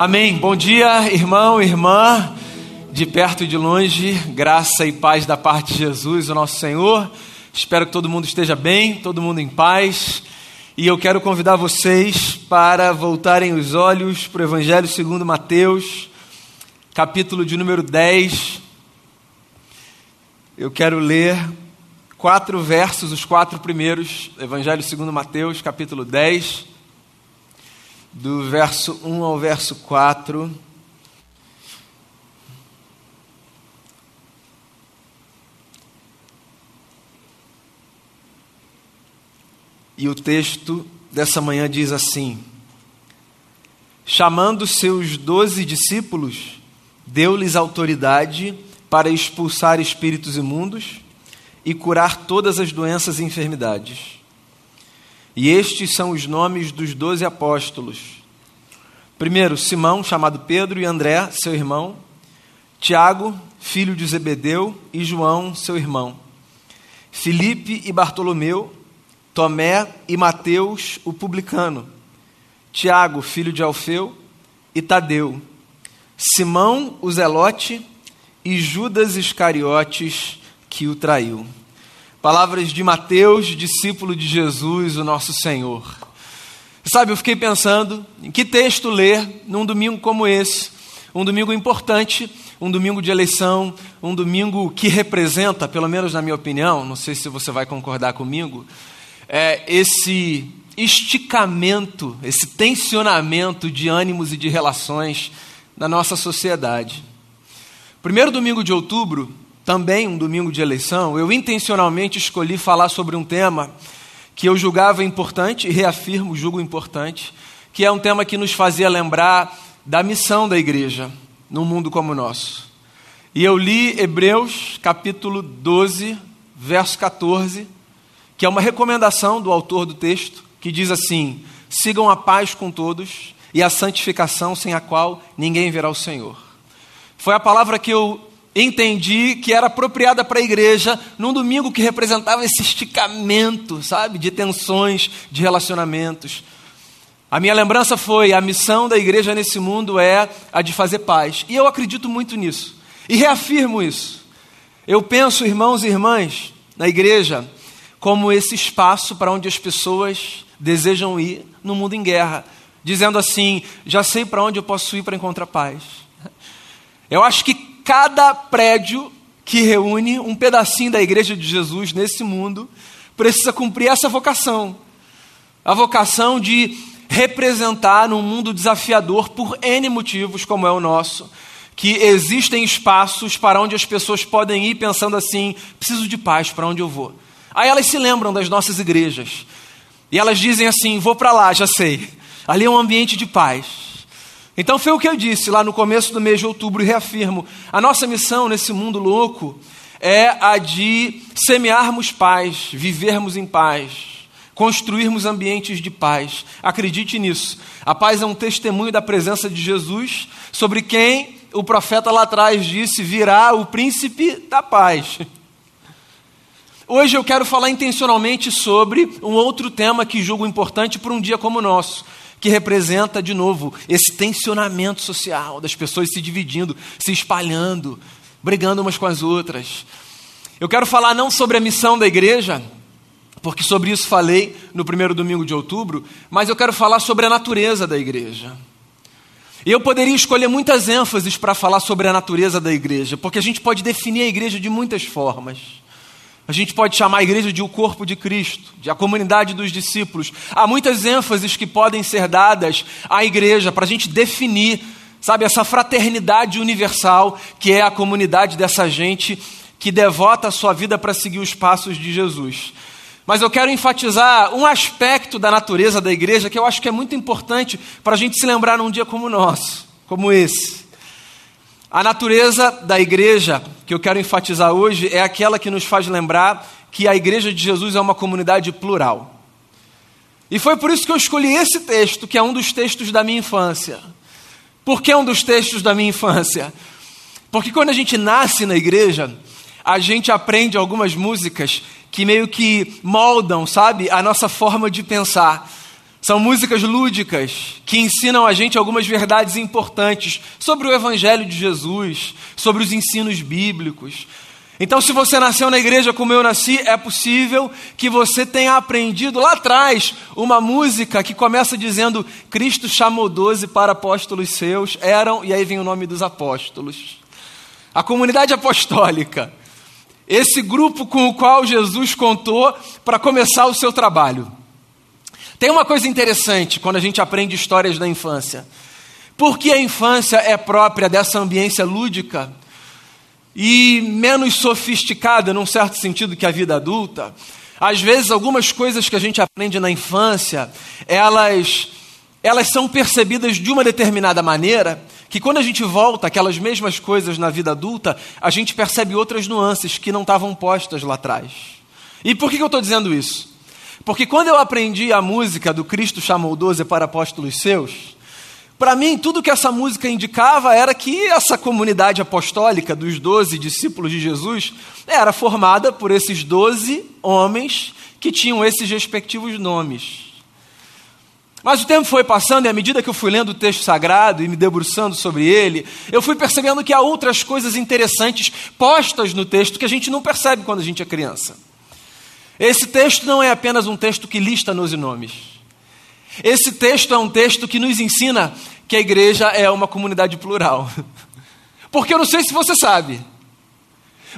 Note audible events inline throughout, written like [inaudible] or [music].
Amém. Bom dia, irmão, irmã, de perto e de longe, graça e paz da parte de Jesus, o nosso Senhor. Espero que todo mundo esteja bem, todo mundo em paz. E eu quero convidar vocês para voltarem os olhos para o Evangelho segundo Mateus, capítulo de número 10. Eu quero ler quatro versos, os quatro primeiros, Evangelho segundo Mateus, capítulo 10 do verso 1 ao verso 4. E o texto dessa manhã diz assim: Chamando seus doze discípulos, deu-lhes autoridade para expulsar espíritos imundos e curar todas as doenças e enfermidades. E estes são os nomes dos doze apóstolos. Primeiro, Simão, chamado Pedro, e André, seu irmão. Tiago, filho de Zebedeu, e João, seu irmão. Filipe e Bartolomeu. Tomé e Mateus, o publicano. Tiago, filho de Alfeu, e Tadeu. Simão, o zelote, e Judas Iscariotes, que o traiu. Palavras de Mateus, discípulo de Jesus, o nosso Senhor. Sabe, eu fiquei pensando em que texto ler num domingo como esse, um domingo importante, um domingo de eleição, um domingo que representa, pelo menos na minha opinião, não sei se você vai concordar comigo, é esse esticamento, esse tensionamento de ânimos e de relações na nossa sociedade. Primeiro domingo de outubro também um domingo de eleição, eu intencionalmente escolhi falar sobre um tema que eu julgava importante, e reafirmo, julgo importante, que é um tema que nos fazia lembrar da missão da igreja num mundo como o nosso. E eu li Hebreus capítulo 12, verso 14, que é uma recomendação do autor do texto, que diz assim: sigam a paz com todos e a santificação sem a qual ninguém verá o Senhor. Foi a palavra que eu entendi que era apropriada para a igreja num domingo que representava esse esticamento, sabe, de tensões, de relacionamentos. A minha lembrança foi: a missão da igreja nesse mundo é a de fazer paz. E eu acredito muito nisso. E reafirmo isso. Eu penso, irmãos e irmãs, na igreja como esse espaço para onde as pessoas desejam ir no mundo em guerra, dizendo assim: já sei para onde eu posso ir para encontrar paz. Eu acho que cada prédio que reúne um pedacinho da igreja de Jesus nesse mundo precisa cumprir essa vocação. A vocação de representar num mundo desafiador por N motivos, como é o nosso, que existem espaços para onde as pessoas podem ir pensando assim: preciso de paz, para onde eu vou? Aí elas se lembram das nossas igrejas. E elas dizem assim: vou para lá, já sei. Ali é um ambiente de paz. Então foi o que eu disse lá no começo do mês de outubro e reafirmo: a nossa missão nesse mundo louco é a de semearmos paz, vivermos em paz, construirmos ambientes de paz. Acredite nisso. A paz é um testemunho da presença de Jesus, sobre quem o profeta lá atrás disse: virá o príncipe da paz. [laughs] Hoje eu quero falar intencionalmente sobre um outro tema que julgo importante para um dia como o nosso que representa, de novo, esse tensionamento social das pessoas se dividindo, se espalhando, brigando umas com as outras. Eu quero falar não sobre a missão da igreja, porque sobre isso falei no primeiro domingo de outubro, mas eu quero falar sobre a natureza da igreja. Eu poderia escolher muitas ênfases para falar sobre a natureza da igreja, porque a gente pode definir a igreja de muitas formas. A gente pode chamar a igreja de o corpo de Cristo, de a comunidade dos discípulos. Há muitas ênfases que podem ser dadas à igreja para a gente definir, sabe, essa fraternidade universal que é a comunidade dessa gente que devota a sua vida para seguir os passos de Jesus. Mas eu quero enfatizar um aspecto da natureza da igreja que eu acho que é muito importante para a gente se lembrar num dia como o nosso, como esse. A natureza da igreja que eu quero enfatizar hoje é aquela que nos faz lembrar que a igreja de Jesus é uma comunidade plural. E foi por isso que eu escolhi esse texto, que é um dos textos da minha infância. Por que um dos textos da minha infância? Porque quando a gente nasce na igreja, a gente aprende algumas músicas que meio que moldam, sabe, a nossa forma de pensar. São músicas lúdicas que ensinam a gente algumas verdades importantes sobre o Evangelho de Jesus, sobre os ensinos bíblicos. Então, se você nasceu na igreja como eu nasci, é possível que você tenha aprendido lá atrás uma música que começa dizendo: Cristo chamou doze para apóstolos seus, eram, e aí vem o nome dos apóstolos. A comunidade apostólica, esse grupo com o qual Jesus contou para começar o seu trabalho. Tem uma coisa interessante quando a gente aprende histórias da infância. Porque a infância é própria dessa ambiência lúdica e menos sofisticada, num certo sentido, que a vida adulta. Às vezes, algumas coisas que a gente aprende na infância, elas, elas são percebidas de uma determinada maneira, que quando a gente volta aquelas mesmas coisas na vida adulta, a gente percebe outras nuances que não estavam postas lá atrás. E por que eu estou dizendo isso? Porque quando eu aprendi a música do Cristo chamou doze para apóstolos seus, para mim tudo que essa música indicava era que essa comunidade apostólica dos doze discípulos de Jesus era formada por esses doze homens que tinham esses respectivos nomes. Mas o tempo foi passando e à medida que eu fui lendo o texto sagrado e me debruçando sobre ele, eu fui percebendo que há outras coisas interessantes postas no texto que a gente não percebe quando a gente é criança. Esse texto não é apenas um texto que lista nos nomes. Esse texto é um texto que nos ensina que a igreja é uma comunidade plural. [laughs] Porque eu não sei se você sabe,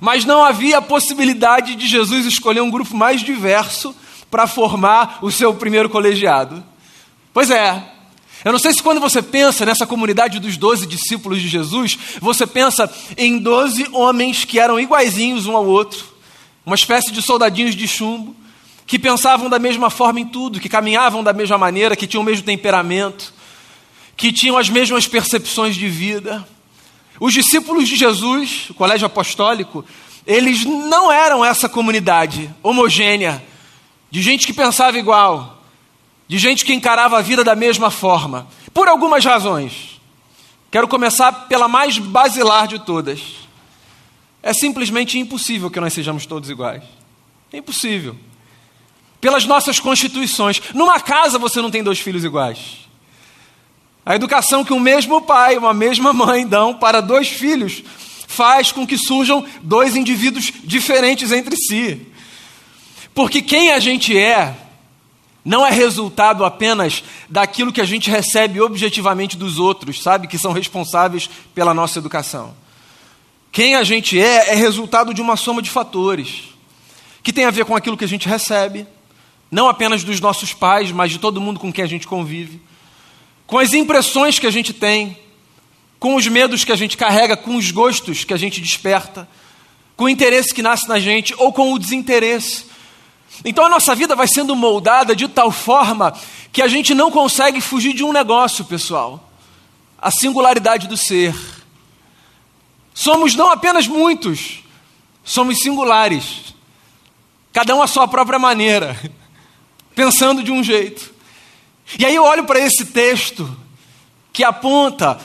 mas não havia a possibilidade de Jesus escolher um grupo mais diverso para formar o seu primeiro colegiado. Pois é. Eu não sei se quando você pensa nessa comunidade dos doze discípulos de Jesus, você pensa em doze homens que eram iguaizinhos um ao outro, uma espécie de soldadinhos de chumbo, que pensavam da mesma forma em tudo, que caminhavam da mesma maneira, que tinham o mesmo temperamento, que tinham as mesmas percepções de vida. Os discípulos de Jesus, o colégio apostólico, eles não eram essa comunidade homogênea, de gente que pensava igual, de gente que encarava a vida da mesma forma, por algumas razões. Quero começar pela mais basilar de todas. É simplesmente impossível que nós sejamos todos iguais. É impossível. Pelas nossas constituições. Numa casa você não tem dois filhos iguais. A educação que um mesmo pai, uma mesma mãe dão para dois filhos faz com que surjam dois indivíduos diferentes entre si. Porque quem a gente é não é resultado apenas daquilo que a gente recebe objetivamente dos outros, sabe, que são responsáveis pela nossa educação. Quem a gente é é resultado de uma soma de fatores, que tem a ver com aquilo que a gente recebe, não apenas dos nossos pais, mas de todo mundo com quem a gente convive, com as impressões que a gente tem, com os medos que a gente carrega, com os gostos que a gente desperta, com o interesse que nasce na gente ou com o desinteresse. Então a nossa vida vai sendo moldada de tal forma que a gente não consegue fugir de um negócio, pessoal: a singularidade do ser. Somos não apenas muitos, somos singulares. Cada um à sua própria maneira, [laughs] pensando de um jeito. E aí eu olho para esse texto que aponta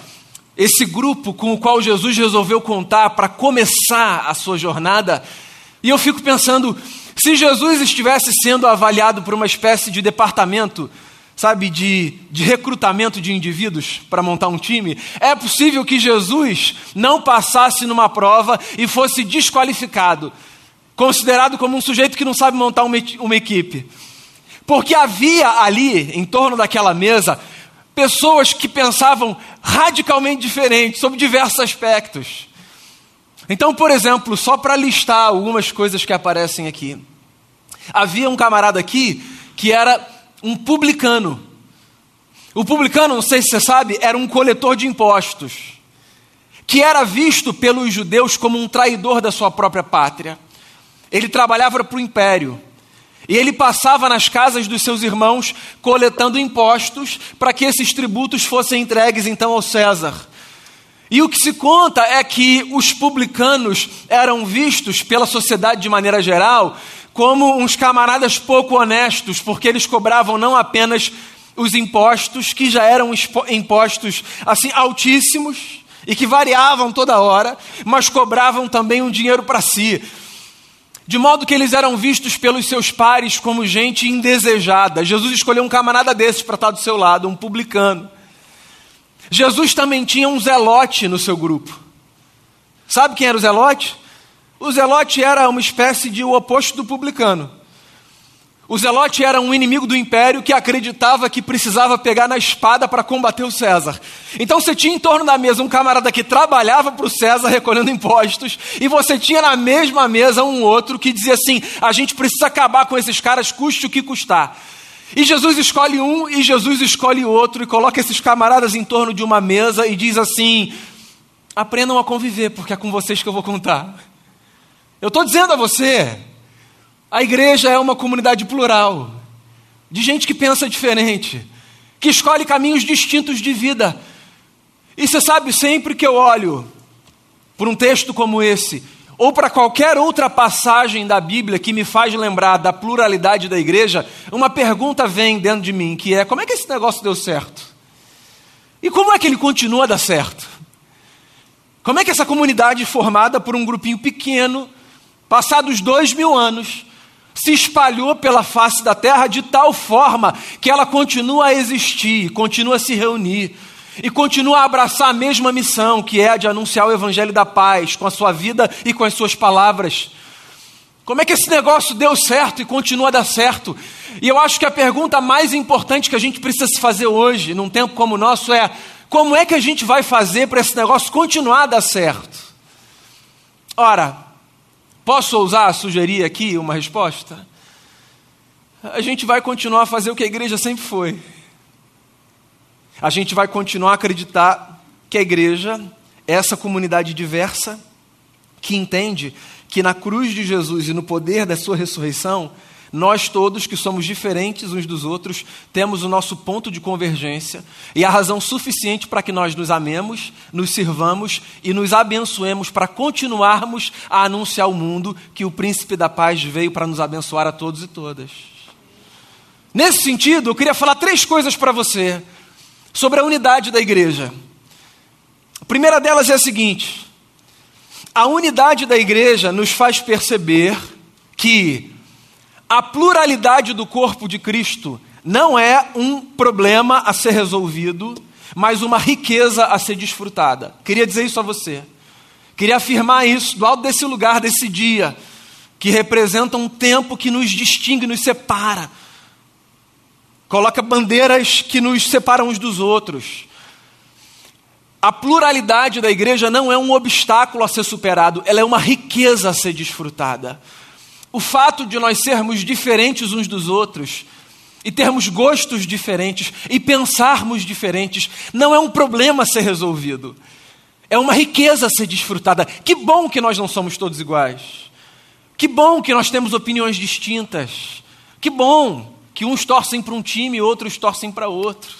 esse grupo com o qual Jesus resolveu contar para começar a sua jornada, e eu fico pensando: se Jesus estivesse sendo avaliado por uma espécie de departamento sabe, de, de recrutamento de indivíduos para montar um time, é possível que Jesus não passasse numa prova e fosse desqualificado, considerado como um sujeito que não sabe montar uma, uma equipe. Porque havia ali, em torno daquela mesa, pessoas que pensavam radicalmente diferente sobre diversos aspectos. Então, por exemplo, só para listar algumas coisas que aparecem aqui. Havia um camarada aqui que era um publicano. O publicano, não sei se você sabe, era um coletor de impostos, que era visto pelos judeus como um traidor da sua própria pátria. Ele trabalhava para o império. E ele passava nas casas dos seus irmãos coletando impostos para que esses tributos fossem entregues então ao César. E o que se conta é que os publicanos eram vistos pela sociedade de maneira geral como uns camaradas pouco honestos, porque eles cobravam não apenas os impostos, que já eram impostos assim altíssimos e que variavam toda hora, mas cobravam também um dinheiro para si. de modo que eles eram vistos pelos seus pares como gente indesejada. Jesus escolheu um camarada desses para estar do seu lado, um publicano. Jesus também tinha um zelote no seu grupo. Sabe quem era o zelote? O zelote era uma espécie de o oposto do publicano. O Zelote era um inimigo do império que acreditava que precisava pegar na espada para combater o César. Então você tinha em torno da mesa um camarada que trabalhava para o César recolhendo impostos, e você tinha na mesma mesa um outro que dizia assim: a gente precisa acabar com esses caras, custe o que custar. E Jesus escolhe um e Jesus escolhe outro, e coloca esses camaradas em torno de uma mesa e diz assim: aprendam a conviver, porque é com vocês que eu vou contar. Eu estou dizendo a você, a igreja é uma comunidade plural, de gente que pensa diferente, que escolhe caminhos distintos de vida. E você sabe, sempre que eu olho por um texto como esse, ou para qualquer outra passagem da Bíblia que me faz lembrar da pluralidade da igreja, uma pergunta vem dentro de mim, que é: como é que esse negócio deu certo? E como é que ele continua a dar certo? Como é que essa comunidade formada por um grupinho pequeno, passados dois mil anos, se espalhou pela face da terra de tal forma que ela continua a existir, continua a se reunir e continua a abraçar a mesma missão, que é a de anunciar o evangelho da paz com a sua vida e com as suas palavras. Como é que esse negócio deu certo e continua a dar certo? E eu acho que a pergunta mais importante que a gente precisa se fazer hoje, num tempo como o nosso, é: como é que a gente vai fazer para esse negócio continuar a dar certo? Ora, Posso ousar sugerir aqui uma resposta? A gente vai continuar a fazer o que a igreja sempre foi. A gente vai continuar a acreditar que a igreja é essa comunidade diversa que entende que na cruz de Jesus e no poder da sua ressurreição, nós todos que somos diferentes uns dos outros, temos o nosso ponto de convergência e a razão suficiente para que nós nos amemos, nos sirvamos e nos abençoemos para continuarmos a anunciar ao mundo que o príncipe da paz veio para nos abençoar a todos e todas. Nesse sentido, eu queria falar três coisas para você sobre a unidade da igreja. A primeira delas é a seguinte: a unidade da igreja nos faz perceber que a pluralidade do corpo de Cristo não é um problema a ser resolvido, mas uma riqueza a ser desfrutada. Queria dizer isso a você. Queria afirmar isso do alto desse lugar, desse dia, que representa um tempo que nos distingue, nos separa. Coloca bandeiras que nos separam uns dos outros. A pluralidade da igreja não é um obstáculo a ser superado, ela é uma riqueza a ser desfrutada. O fato de nós sermos diferentes uns dos outros e termos gostos diferentes e pensarmos diferentes não é um problema a ser resolvido. É uma riqueza a ser desfrutada. Que bom que nós não somos todos iguais. Que bom que nós temos opiniões distintas. Que bom que uns torcem para um time e outros torcem para outro.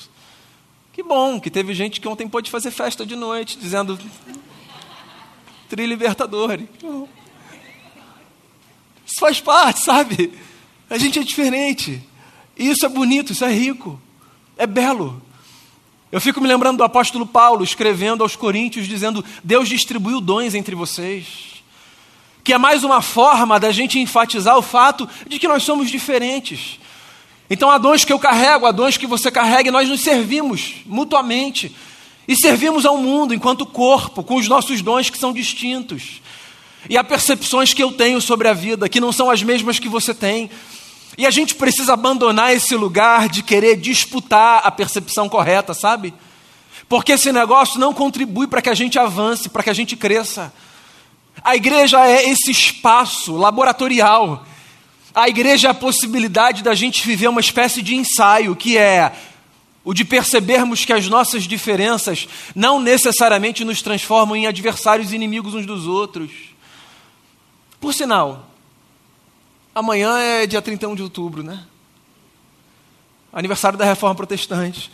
Que bom que teve gente que ontem pôde fazer festa de noite dizendo Tri Libertadores. Isso faz parte, sabe? A gente é diferente. E isso é bonito, isso é rico, é belo. Eu fico me lembrando do apóstolo Paulo escrevendo aos Coríntios, dizendo: Deus distribuiu dons entre vocês. Que é mais uma forma da gente enfatizar o fato de que nós somos diferentes. Então há dons que eu carrego, há dons que você carrega, e nós nos servimos mutuamente. E servimos ao mundo enquanto corpo, com os nossos dons que são distintos. E há percepções que eu tenho sobre a vida que não são as mesmas que você tem. E a gente precisa abandonar esse lugar de querer disputar a percepção correta, sabe? Porque esse negócio não contribui para que a gente avance, para que a gente cresça. A igreja é esse espaço laboratorial. A igreja é a possibilidade da gente viver uma espécie de ensaio, que é o de percebermos que as nossas diferenças não necessariamente nos transformam em adversários e inimigos uns dos outros. Por sinal, amanhã é dia 31 de outubro, né? Aniversário da Reforma Protestante.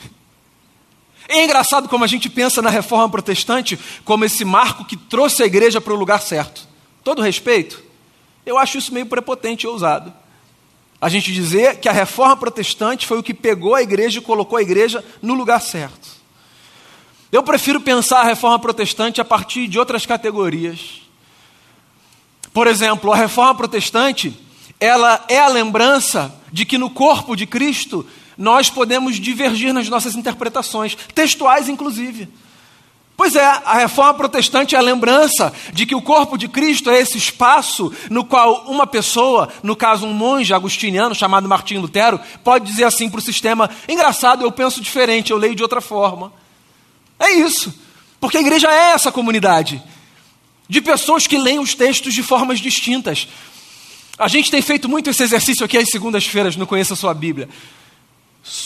É engraçado como a gente pensa na Reforma Protestante como esse marco que trouxe a igreja para o lugar certo. Todo respeito, eu acho isso meio prepotente e ousado. A gente dizer que a Reforma Protestante foi o que pegou a igreja e colocou a igreja no lugar certo. Eu prefiro pensar a Reforma Protestante a partir de outras categorias. Por exemplo, a reforma protestante, ela é a lembrança de que no corpo de Cristo nós podemos divergir nas nossas interpretações, textuais inclusive. Pois é, a reforma protestante é a lembrança de que o corpo de Cristo é esse espaço no qual uma pessoa, no caso um monge agustiniano chamado Martinho Lutero, pode dizer assim para o sistema: engraçado, eu penso diferente, eu leio de outra forma. É isso, porque a igreja é essa comunidade de pessoas que leem os textos de formas distintas. A gente tem feito muito esse exercício aqui às segundas-feiras no Conheça a Sua Bíblia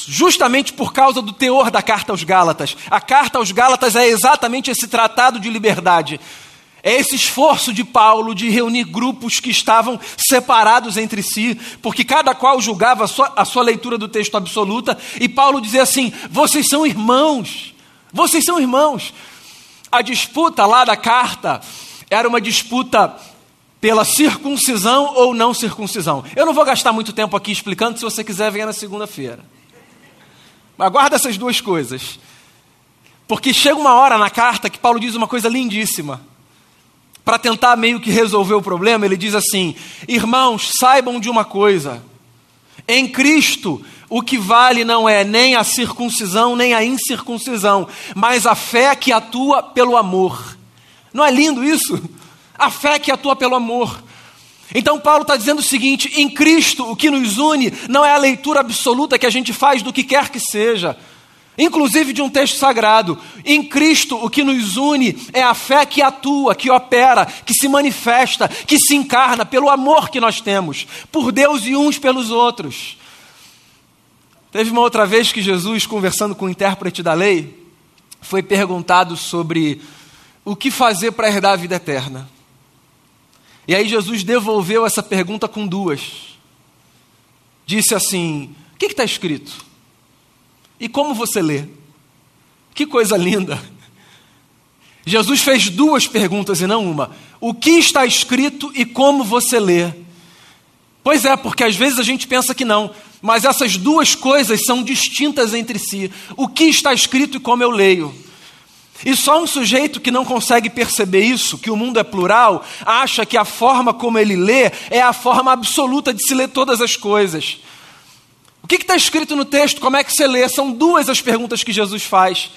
justamente por causa do teor da carta aos Gálatas. A carta aos Gálatas é exatamente esse tratado de liberdade. É esse esforço de Paulo de reunir grupos que estavam separados entre si, porque cada qual julgava a sua, a sua leitura do texto absoluta, e Paulo dizia assim: vocês são irmãos, vocês são irmãos. A disputa lá da carta era uma disputa pela circuncisão ou não circuncisão. Eu não vou gastar muito tempo aqui explicando, se você quiser, venha na segunda-feira. Aguarda essas duas coisas. Porque chega uma hora na carta que Paulo diz uma coisa lindíssima. Para tentar meio que resolver o problema, ele diz assim: Irmãos, saibam de uma coisa. Em Cristo, o que vale não é nem a circuncisão, nem a incircuncisão, mas a fé que atua pelo amor. Não é lindo isso? A fé que atua pelo amor. Então, Paulo está dizendo o seguinte: em Cristo, o que nos une não é a leitura absoluta que a gente faz do que quer que seja, inclusive de um texto sagrado. Em Cristo, o que nos une é a fé que atua, que opera, que se manifesta, que se encarna pelo amor que nós temos por Deus e uns pelos outros. Teve uma outra vez que Jesus, conversando com o intérprete da lei, foi perguntado sobre o que fazer para herdar a vida eterna. E aí Jesus devolveu essa pergunta com duas. Disse assim: O que está escrito? E como você lê? Que coisa linda! Jesus fez duas perguntas e não uma. O que está escrito e como você lê? Pois é, porque às vezes a gente pensa que não, mas essas duas coisas são distintas entre si. O que está escrito e como eu leio. E só um sujeito que não consegue perceber isso, que o mundo é plural, acha que a forma como ele lê é a forma absoluta de se ler todas as coisas. O que está escrito no texto? Como é que você lê? São duas as perguntas que Jesus faz.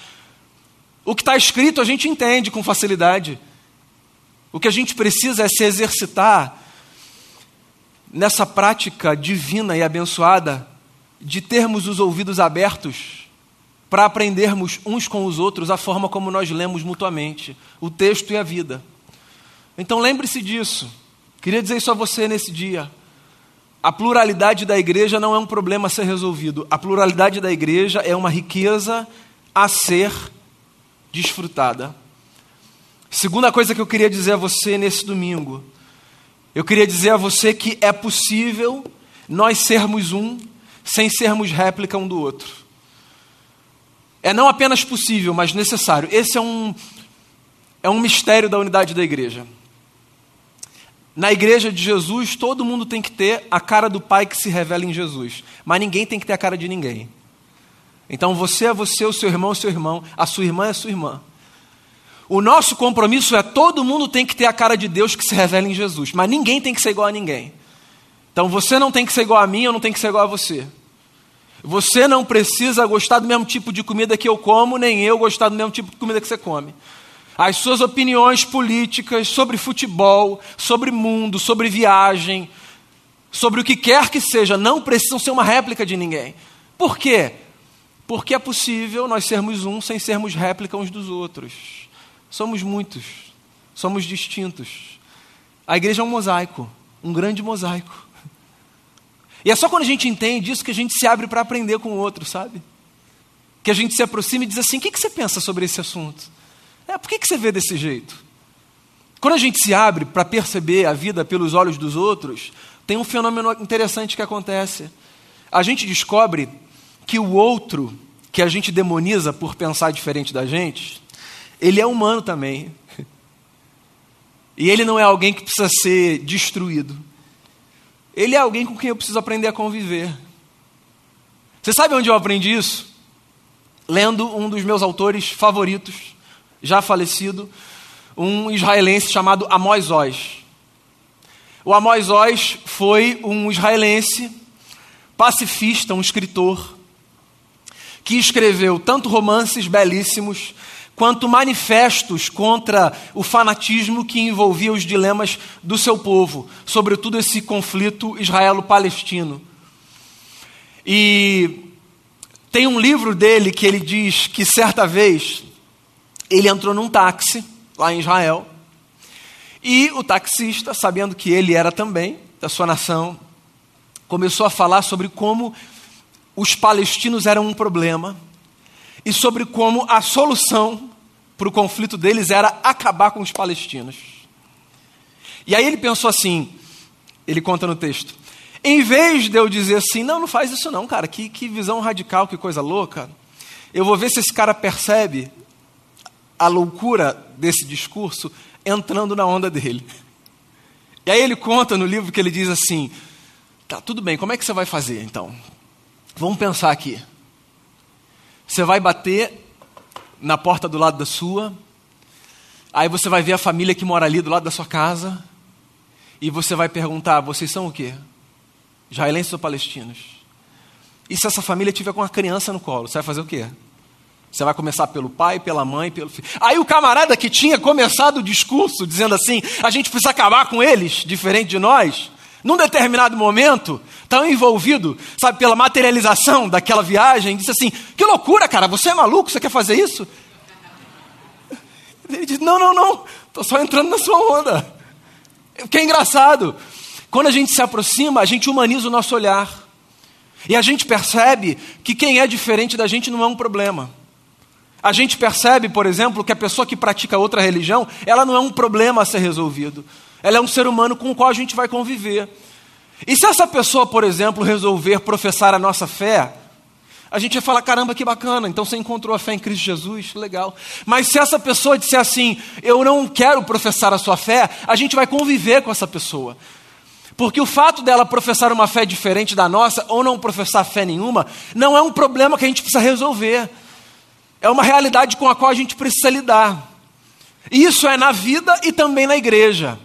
O que está escrito a gente entende com facilidade. O que a gente precisa é se exercitar nessa prática divina e abençoada de termos os ouvidos abertos para aprendermos uns com os outros a forma como nós lemos mutuamente o texto e a vida. Então lembre-se disso. Queria dizer isso a você nesse dia. A pluralidade da igreja não é um problema a ser resolvido. A pluralidade da igreja é uma riqueza a ser desfrutada. Segunda coisa que eu queria dizer a você nesse domingo. Eu queria dizer a você que é possível nós sermos um sem sermos réplica um do outro. É não apenas possível, mas necessário. Esse é um, é um mistério da unidade da igreja. Na igreja de Jesus, todo mundo tem que ter a cara do Pai que se revela em Jesus, mas ninguém tem que ter a cara de ninguém. Então você é você, o seu irmão é seu irmão, a sua irmã é sua irmã. O nosso compromisso é todo mundo tem que ter a cara de Deus que se revela em Jesus, mas ninguém tem que ser igual a ninguém. Então você não tem que ser igual a mim, eu não tenho que ser igual a você. Você não precisa gostar do mesmo tipo de comida que eu como, nem eu gostar do mesmo tipo de comida que você come. As suas opiniões políticas sobre futebol, sobre mundo, sobre viagem, sobre o que quer que seja, não precisam ser uma réplica de ninguém. Por quê? Porque é possível nós sermos um sem sermos réplica uns dos outros. Somos muitos, somos distintos. A igreja é um mosaico, um grande mosaico. E é só quando a gente entende isso que a gente se abre para aprender com o outro, sabe? Que a gente se aproxima e diz assim: o que, que você pensa sobre esse assunto? É, por que, que você vê desse jeito? Quando a gente se abre para perceber a vida pelos olhos dos outros, tem um fenômeno interessante que acontece. A gente descobre que o outro, que a gente demoniza por pensar diferente da gente, ele é humano também. [laughs] E ele não é alguém que precisa ser destruído. Ele é alguém com quem eu preciso aprender a conviver. Você sabe onde eu aprendi isso? Lendo um dos meus autores favoritos, já falecido, um israelense chamado Amós Oz. O Amós Oz foi um israelense, pacifista, um escritor, que escreveu tanto romances belíssimos quanto manifestos contra o fanatismo que envolvia os dilemas do seu povo, sobretudo esse conflito israelo-palestino. E tem um livro dele que ele diz que certa vez ele entrou num táxi lá em Israel e o taxista, sabendo que ele era também da sua nação, começou a falar sobre como os palestinos eram um problema e sobre como a solução para o conflito deles era acabar com os palestinos. E aí ele pensou assim, ele conta no texto, em vez de eu dizer assim, não, não faz isso não, cara, que, que visão radical, que coisa louca, eu vou ver se esse cara percebe a loucura desse discurso entrando na onda dele. E aí ele conta no livro que ele diz assim: tá, tudo bem, como é que você vai fazer então? Vamos pensar aqui. Você vai bater na porta do lado da sua, aí você vai ver a família que mora ali do lado da sua casa, e você vai perguntar: vocês são o quê? Israelenses ou palestinos? E se essa família tiver com uma criança no colo, você vai fazer o quê? Você vai começar pelo pai, pela mãe, pelo filho. Aí o camarada que tinha começado o discurso dizendo assim: a gente precisa acabar com eles, diferente de nós, num determinado momento, tão envolvido, sabe, pela materialização daquela viagem, disse assim: que loucura, cara, você é maluco, você quer fazer isso? Ele disse: não, não, não, estou só entrando na sua onda. O que é engraçado, quando a gente se aproxima, a gente humaniza o nosso olhar. E a gente percebe que quem é diferente da gente não é um problema. A gente percebe, por exemplo, que a pessoa que pratica outra religião, ela não é um problema a ser resolvido. Ela é um ser humano com o qual a gente vai conviver. E se essa pessoa, por exemplo, resolver professar a nossa fé, a gente vai falar: caramba, que bacana, então você encontrou a fé em Cristo Jesus, legal. Mas se essa pessoa disser assim, eu não quero professar a sua fé, a gente vai conviver com essa pessoa. Porque o fato dela professar uma fé diferente da nossa, ou não professar fé nenhuma, não é um problema que a gente precisa resolver. É uma realidade com a qual a gente precisa lidar. Isso é na vida e também na igreja.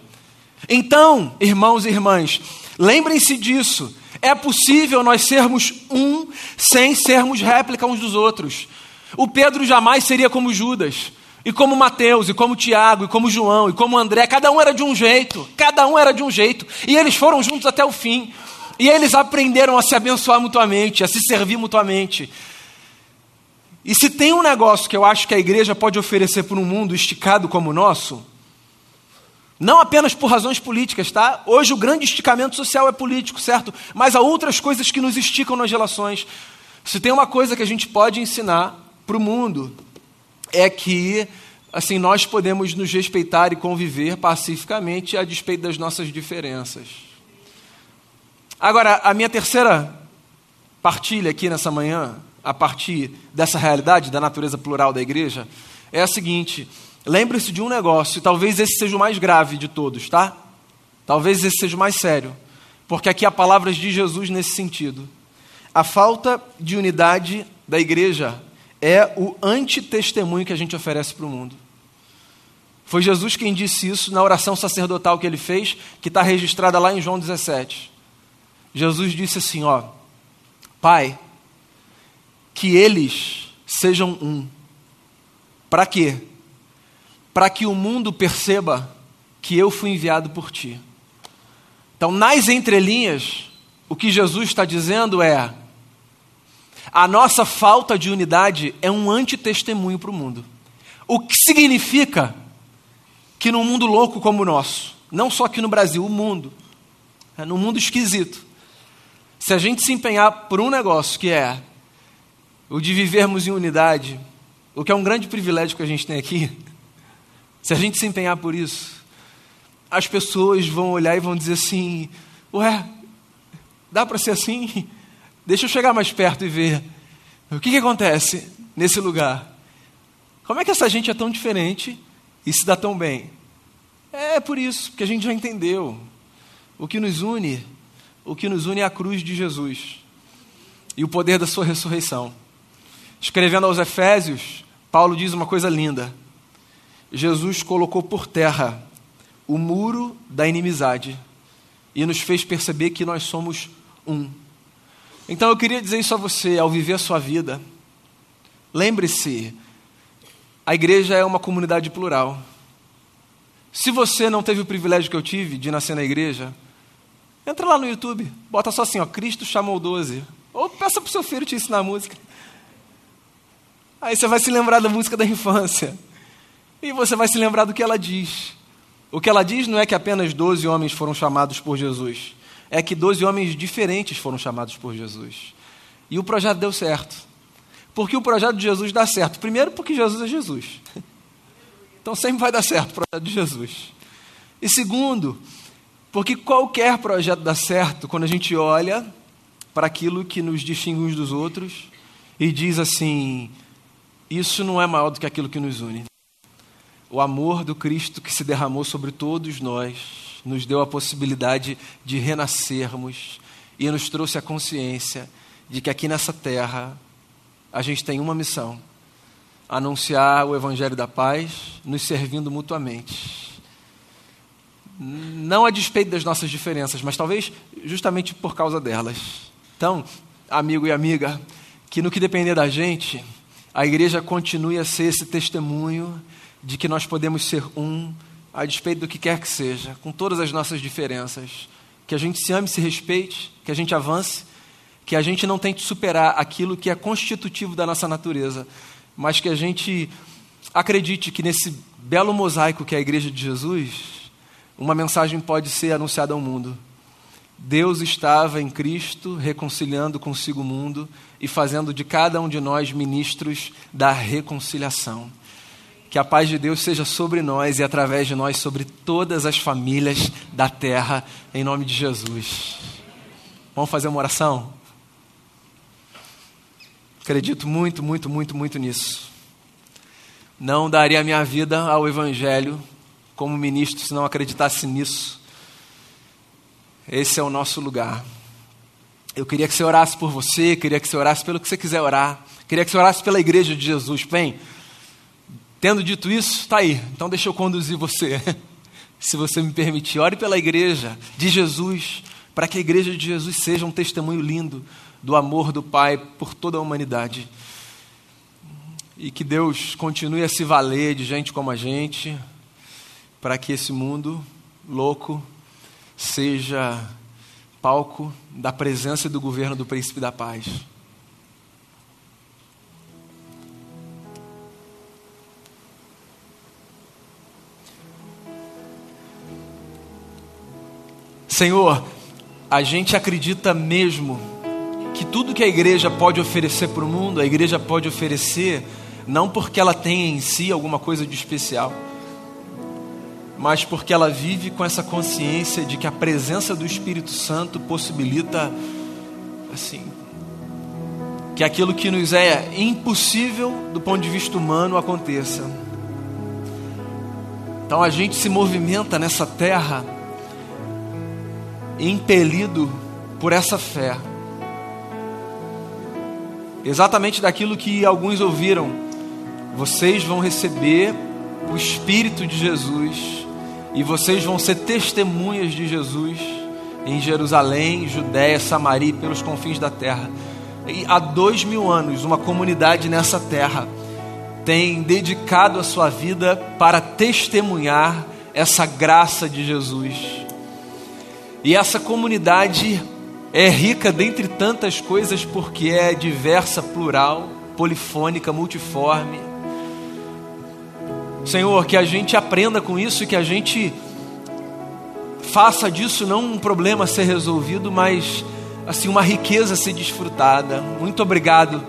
Então, irmãos e irmãs, lembrem-se disso. É possível nós sermos um sem sermos réplica uns dos outros. O Pedro jamais seria como Judas, e como Mateus, e como Tiago, e como João, e como André. Cada um era de um jeito, cada um era de um jeito. E eles foram juntos até o fim. E eles aprenderam a se abençoar mutuamente, a se servir mutuamente. E se tem um negócio que eu acho que a igreja pode oferecer para um mundo esticado como o nosso, não apenas por razões políticas, tá? Hoje o grande esticamento social é político, certo? Mas há outras coisas que nos esticam nas relações. Se tem uma coisa que a gente pode ensinar para o mundo, é que assim nós podemos nos respeitar e conviver pacificamente a despeito das nossas diferenças. Agora, a minha terceira partilha aqui nessa manhã a partir dessa realidade da natureza plural da igreja é a seguinte: lembre-se de um negócio, talvez esse seja o mais grave de todos, tá? Talvez esse seja o mais sério, porque aqui há palavras de Jesus nesse sentido. A falta de unidade da igreja é o antitestemunho que a gente oferece para o mundo. Foi Jesus quem disse isso na oração sacerdotal que ele fez, que está registrada lá em João 17. Jesus disse assim: Ó, Pai, que eles sejam um. Para quê? Para que o mundo perceba que eu fui enviado por ti. Então, nas entrelinhas, o que Jesus está dizendo é: a nossa falta de unidade é um antitestemunho para o mundo. O que significa que num mundo louco como o nosso, não só aqui no Brasil, o mundo, é num mundo esquisito, se a gente se empenhar por um negócio que é o de vivermos em unidade, o que é um grande privilégio que a gente tem aqui, se a gente se empenhar por isso, as pessoas vão olhar e vão dizer assim: Ué, dá para ser assim? Deixa eu chegar mais perto e ver. O que, que acontece nesse lugar? Como é que essa gente é tão diferente e se dá tão bem? É por isso, porque a gente já entendeu. O que nos une, o que nos une é a cruz de Jesus e o poder da sua ressurreição. Escrevendo aos Efésios, Paulo diz uma coisa linda. Jesus colocou por terra o muro da inimizade e nos fez perceber que nós somos um. Então eu queria dizer isso a você ao viver a sua vida. Lembre-se, a igreja é uma comunidade plural. Se você não teve o privilégio que eu tive de nascer na igreja, entra lá no YouTube, bota só assim, ó, Cristo chamou 12. Ou peça para o seu filho te ensinar a música. Aí você vai se lembrar da música da infância. E você vai se lembrar do que ela diz. O que ela diz não é que apenas 12 homens foram chamados por Jesus é que 12 homens diferentes foram chamados por Jesus. E o projeto deu certo. Porque o projeto de Jesus dá certo. Primeiro, porque Jesus é Jesus. [laughs] Então sempre vai dar certo o projeto de Jesus. E segundo, porque qualquer projeto dá certo quando a gente olha para aquilo que nos distingue uns dos outros e diz assim: isso não é maior do que aquilo que nos une. O amor do Cristo que se derramou sobre todos nós nos deu a possibilidade de renascermos e nos trouxe a consciência de que aqui nessa terra a gente tem uma missão: anunciar o Evangelho da paz, nos servindo mutuamente. Não a despeito das nossas diferenças, mas talvez justamente por causa delas. Então, amigo e amiga, que no que depender da gente, a igreja continue a ser esse testemunho de que nós podemos ser um a despeito do que quer que seja, com todas as nossas diferenças, que a gente se ame e se respeite, que a gente avance, que a gente não tente superar aquilo que é constitutivo da nossa natureza, mas que a gente acredite que nesse belo mosaico que é a Igreja de Jesus, uma mensagem pode ser anunciada ao mundo. Deus estava em Cristo reconciliando consigo o mundo e fazendo de cada um de nós ministros da reconciliação. Que a paz de Deus seja sobre nós e através de nós sobre todas as famílias da terra, em nome de Jesus. Vamos fazer uma oração? Acredito muito, muito, muito, muito nisso. Não daria minha vida ao Evangelho como ministro se não acreditasse nisso. Esse é o nosso lugar. Eu queria que você orasse por você, queria que você orasse pelo que você quiser orar, queria que você orasse pela igreja de Jesus. Bem, Tendo dito isso, está aí. Então deixa eu conduzir você. [laughs] Se você me permitir, ore pela igreja de Jesus, para que a igreja de Jesus seja um testemunho lindo do amor do Pai por toda a humanidade. E que Deus continue a se valer de gente como a gente, para que esse mundo louco seja palco da presença e do governo do Príncipe da Paz. Senhor, a gente acredita mesmo que tudo que a igreja pode oferecer para o mundo, a igreja pode oferecer, não porque ela tem em si alguma coisa de especial, mas porque ela vive com essa consciência de que a presença do Espírito Santo possibilita, assim, que aquilo que nos é impossível do ponto de vista humano aconteça. Então a gente se movimenta nessa terra impelido por essa fé. Exatamente daquilo que alguns ouviram. Vocês vão receber o Espírito de Jesus e vocês vão ser testemunhas de Jesus em Jerusalém, Judéia, Samaria e pelos confins da terra. E há dois mil anos, uma comunidade nessa terra tem dedicado a sua vida para testemunhar essa graça de Jesus. E essa comunidade é rica dentre tantas coisas porque é diversa, plural, polifônica, multiforme. Senhor, que a gente aprenda com isso e que a gente faça disso não um problema a ser resolvido, mas assim uma riqueza a ser desfrutada. Muito obrigado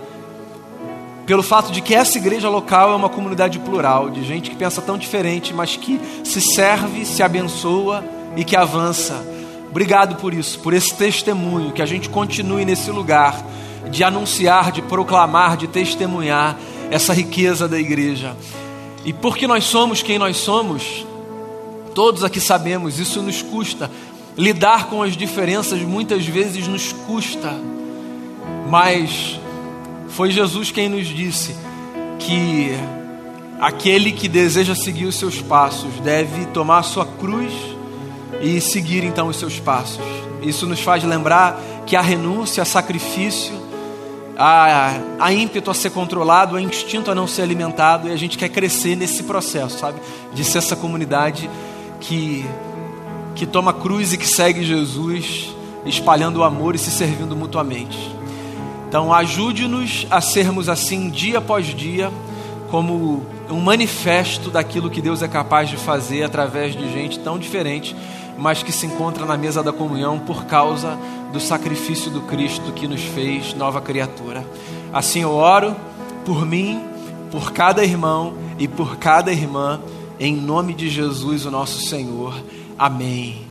pelo fato de que essa igreja local é uma comunidade plural, de gente que pensa tão diferente, mas que se serve, se abençoa e que avança Obrigado por isso, por esse testemunho, que a gente continue nesse lugar de anunciar, de proclamar, de testemunhar essa riqueza da igreja. E porque nós somos quem nós somos, todos aqui sabemos, isso nos custa. Lidar com as diferenças muitas vezes nos custa, mas foi Jesus quem nos disse que aquele que deseja seguir os seus passos deve tomar a sua cruz e seguir então os seus passos. Isso nos faz lembrar que a renúncia, a sacrifício, a, a ímpeto a ser controlado, a instinto a não ser alimentado, e a gente quer crescer nesse processo, sabe? De ser essa comunidade que, que toma cruz e que segue Jesus, espalhando o amor e se servindo mutuamente. Então, ajude-nos a sermos assim dia após dia, como um manifesto daquilo que Deus é capaz de fazer através de gente tão diferente, mas que se encontra na mesa da comunhão por causa do sacrifício do Cristo que nos fez nova criatura. Assim eu oro por mim, por cada irmão e por cada irmã, em nome de Jesus, o nosso Senhor. Amém.